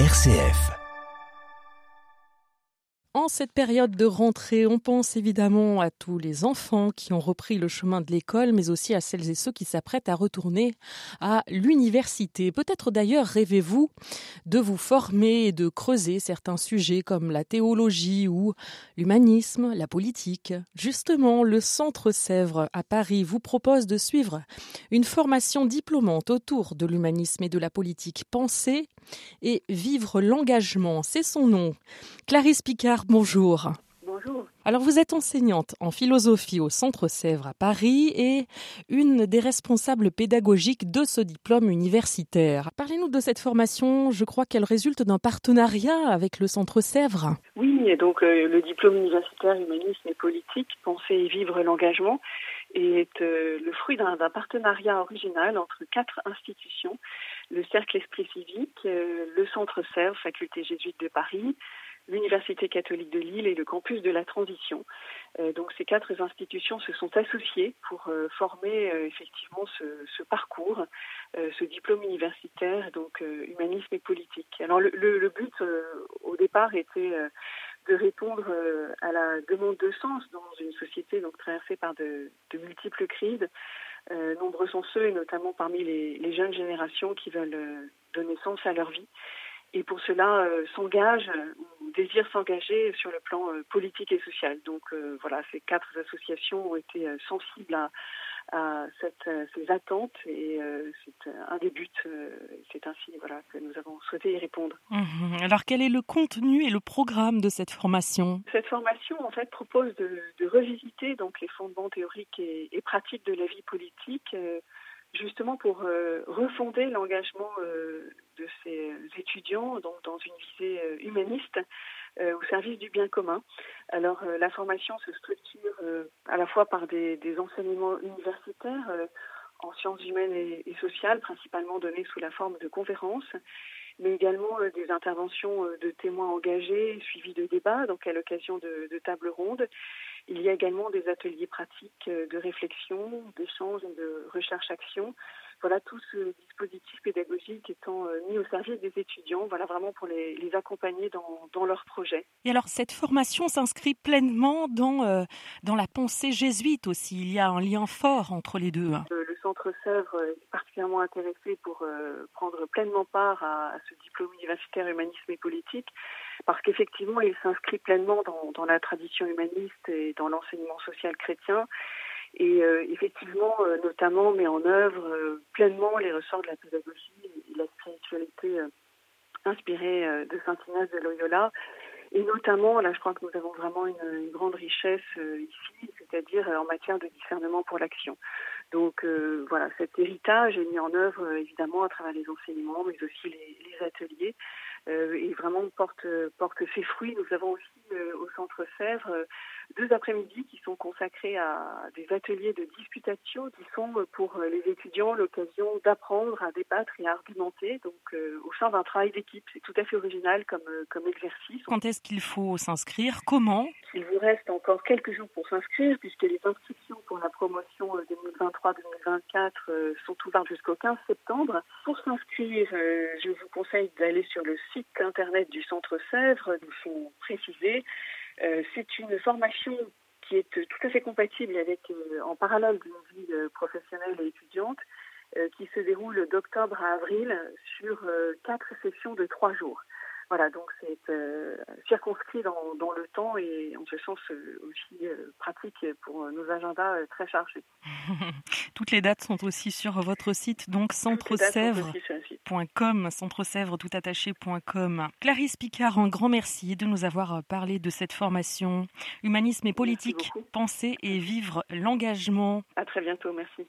RCF. En cette période de rentrée, on pense évidemment à tous les enfants qui ont repris le chemin de l'école, mais aussi à celles et ceux qui s'apprêtent à retourner à l'université. Peut-être d'ailleurs rêvez-vous de vous former et de creuser certains sujets comme la théologie ou l'humanisme, la politique. Justement, le Centre Sèvres à Paris vous propose de suivre une formation diplômante autour de l'humanisme et de la politique. Penser et vivre l'engagement, c'est son nom. Clarisse Picard bonjour. Bonjour. Alors vous êtes enseignante en philosophie au Centre Sèvres à Paris et une des responsables pédagogiques de ce diplôme universitaire. Parlez-nous de cette formation, je crois qu'elle résulte d'un partenariat avec le Centre Sèvres. Oui, et donc euh, le diplôme universitaire humanisme et politique, penser et vivre l'engagement, est euh, le fruit d'un partenariat original entre quatre institutions, le Cercle Esprit Civique, euh, le Centre Sèvres, faculté jésuite de Paris, l'Université catholique de Lille et le campus de la transition. Euh, donc ces quatre institutions se sont associées pour euh, former euh, effectivement ce, ce parcours, ce diplôme universitaire, donc humanisme et politique. Alors le, le, le but au départ était de répondre à la demande de sens dans une société donc traversée par de, multiples crises. nombreux sont ceux, et notamment parmi les, jeunes générations, qui veulent donner sens à leur vie et pour cela euh, s'engagent ou désirent s'engager sur le plan euh, politique et social. Donc euh, voilà, ces quatre associations ont été sensibles à, à cette, ces attentes et c'est un des buts. c'est ainsi voilà que nous avons souhaité y répondre. Mmh. Alors quel est le contenu et le programme de cette formation? Cette formation en fait propose de, de revisiter donc les fondements théoriques et, et pratiques de la vie politique justement pour euh, refonder l'engagement euh, de ces étudiants donc dans une visée euh, au service du bien commun. Alors la formation se structure à la fois par des, enseignements universitaires en sciences humaines et, sociales, principalement donnés sous la forme de conférences, mais également des interventions de témoins engagés, suivies de débats, donc à l'occasion de, de tables rondes, il y a également des ateliers pratiques euh, de réflexion, d'échange et de recherche-action. Voilà, tout ce dispositif pédagogique étant euh, mis au service des étudiants, voilà vraiment pour les, les accompagner dans, dans leurs projets. Et alors, cette formation s'inscrit pleinement dans, euh, dans la pensée jésuite aussi. Il y a un lien fort entre les deux. Le, le Centre Sèvres est particulièrement intéressé pour euh, prendre pleinement part à, à, ce diplôme universitaire humanisme et politique, parce qu'effectivement, il s'inscrit pleinement dans, dans la tradition humaniste et dans l'enseignement social chrétien et euh, effectivement, euh, notamment, met en œuvre euh, pleinement les ressorts de la pédagogie et de la spiritualité inspirée de Saint Ignace de Loyola. Et notamment, là, je crois que nous avons vraiment une, une grande richesse ici, c'est-à-dire en matière de discernement pour l'action. Donc voilà, cet héritage est mis en œuvre évidemment à travers les enseignements, mais aussi les, les ateliers, et vraiment porte porte ses fruits. Nous avons aussi au Centre Sèvres deux après-midi qui sont consacrés à des ateliers de disputatio qui sont pour les étudiants l'occasion d'apprendre à débattre et à argumenter donc euh, au sein d'un travail d'équipe. C'est tout à fait original comme, euh, comme exercice. Quand est-ce qu'il faut s'inscrire? Comment? Il vous reste encore quelques jours pour s'inscrire puisque les inscriptions pour la promotion 2023-2024 euh, sont ouvertes jusqu'au 15 septembre. Pour s'inscrire, je vous conseille d'aller sur le site internet du Centre Sèvres, nous sont précisés euh, c'est une formation qui est tout à fait compatible avec, euh, en parallèle d'une vie euh, professionnelle et étudiante, qui se déroule d'octobre à avril sur quatre sessions de trois jours. Voilà, donc c'est euh, circonscrit dans, dans, le temps et en ce sens euh, aussi euh, pratique pour nos agendas très chargés. Toutes les dates sont aussi sur votre site, donc centresèvres.com, centresèvres tout attaché.com. Clarisse Picard, un grand merci de nous avoir parlé de cette formation Humanisme et politique, penser et vivre l'engagement. À très bientôt, merci.